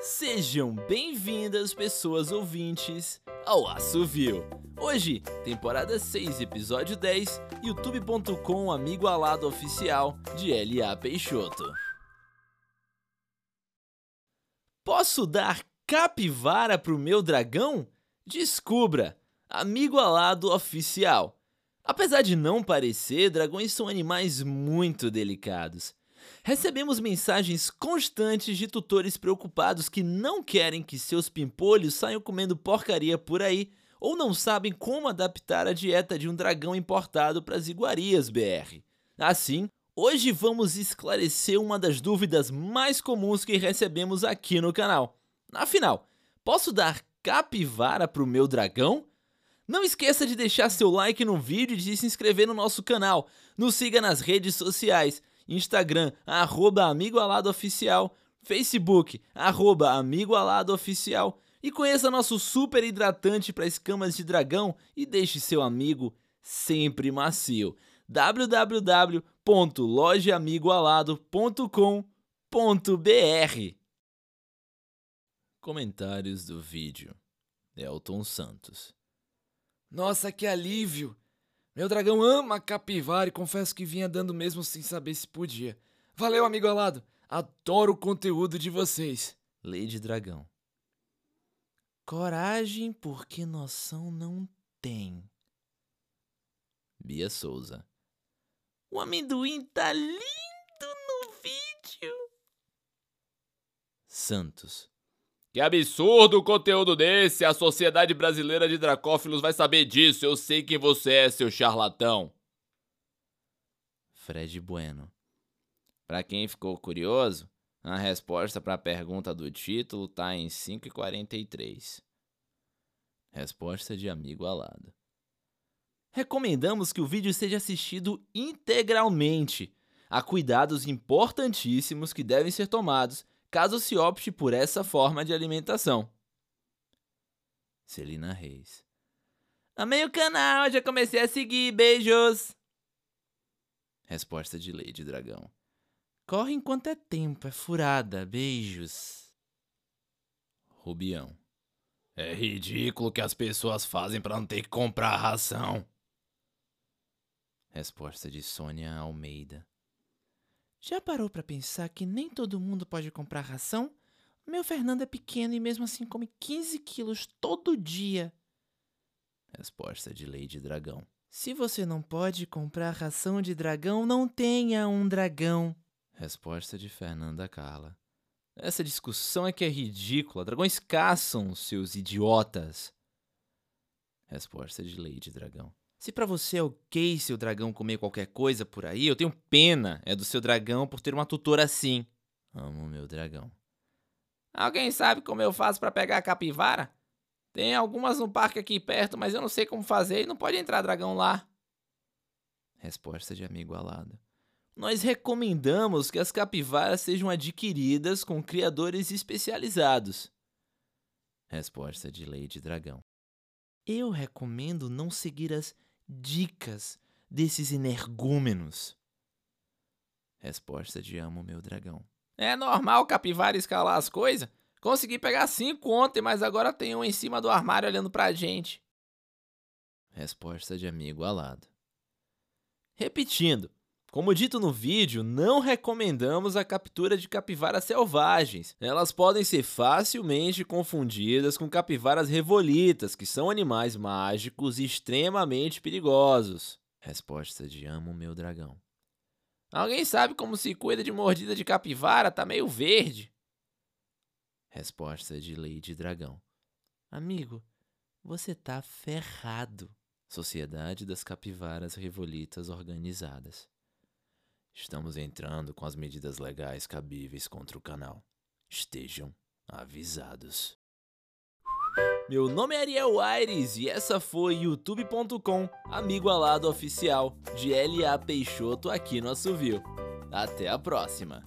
Sejam bem-vindas, pessoas ouvintes, ao Assovio. Hoje, temporada 6, episódio 10, youtube.com Amigo Alado Oficial de L.A. Peixoto. Posso dar capivara pro meu dragão? Descubra! Amigo Alado Oficial. Apesar de não parecer, dragões são animais muito delicados. Recebemos mensagens constantes de tutores preocupados que não querem que seus pimpolhos saiam comendo porcaria por aí ou não sabem como adaptar a dieta de um dragão importado para as iguarias BR. Assim, Hoje vamos esclarecer uma das dúvidas mais comuns que recebemos aqui no canal. Afinal, posso dar capivara para o meu dragão? Não esqueça de deixar seu like no vídeo e de se inscrever no nosso canal. Nos siga nas redes sociais, Instagram, arroba Amigo Alado Oficial, Facebook, arroba Amigo Alado Oficial. E conheça nosso super hidratante para escamas de dragão e deixe seu amigo sempre macio. www.lojaamigoalado.com.br Comentários do vídeo Elton Santos. Nossa, que alívio! Meu dragão ama capivara e confesso que vinha dando mesmo sem saber se podia. Valeu, amigo alado! Adoro o conteúdo de vocês. Lady Dragão Coragem porque noção não tem. Bia Souza o amendoim tá lindo no vídeo. Santos. Que absurdo o conteúdo desse! A Sociedade Brasileira de Dracófilos vai saber disso. Eu sei quem você é, seu charlatão. Fred Bueno. Para quem ficou curioso, a resposta para a pergunta do título tá em 5,43. Resposta de amigo alado recomendamos que o vídeo seja assistido integralmente. Há cuidados importantíssimos que devem ser tomados caso se opte por essa forma de alimentação. Celina Reis. Amei o canal, já comecei a seguir, beijos! Resposta de Lady Dragão. Corre enquanto é tempo, é furada, beijos. Rubião. É ridículo que as pessoas fazem para não ter que comprar ração. Resposta de Sônia Almeida. Já parou para pensar que nem todo mundo pode comprar ração? Meu Fernando é pequeno e mesmo assim come 15 quilos todo dia. Resposta de Lady Dragão. Se você não pode comprar ração de dragão, não tenha um dragão. Resposta de Fernanda Carla. Essa discussão é que é ridícula. Dragões caçam, seus idiotas. Resposta de Lady Dragão. Se para você é ok seu dragão comer qualquer coisa por aí, eu tenho pena é do seu dragão por ter uma tutora assim. Amo meu dragão. Alguém sabe como eu faço para pegar a capivara? Tem algumas no parque aqui perto, mas eu não sei como fazer e não pode entrar dragão lá. Resposta de amigo alado. Nós recomendamos que as capivaras sejam adquiridas com criadores especializados. Resposta de Lady Dragão. Eu recomendo não seguir as dicas desses energúmenos? Resposta de amo meu dragão. É normal capivara escalar as coisas? Consegui pegar cinco ontem, mas agora tem um em cima do armário olhando pra gente. Resposta de amigo alado. Repetindo, como dito no vídeo, não recomendamos a captura de capivaras selvagens. Elas podem ser facilmente confundidas com capivaras revolitas, que são animais mágicos e extremamente perigosos. Resposta de Amo Meu Dragão. Alguém sabe como se cuida de mordida de capivara? Tá meio verde. Resposta de Lady Dragão. Amigo, você tá ferrado. Sociedade das Capivaras Revolitas Organizadas. Estamos entrando com as medidas legais cabíveis contra o canal. Estejam avisados. Meu nome é Ariel Aires e essa foi youtube.com, amigo alado oficial de L.A. Peixoto aqui no Assovio. Até a próxima!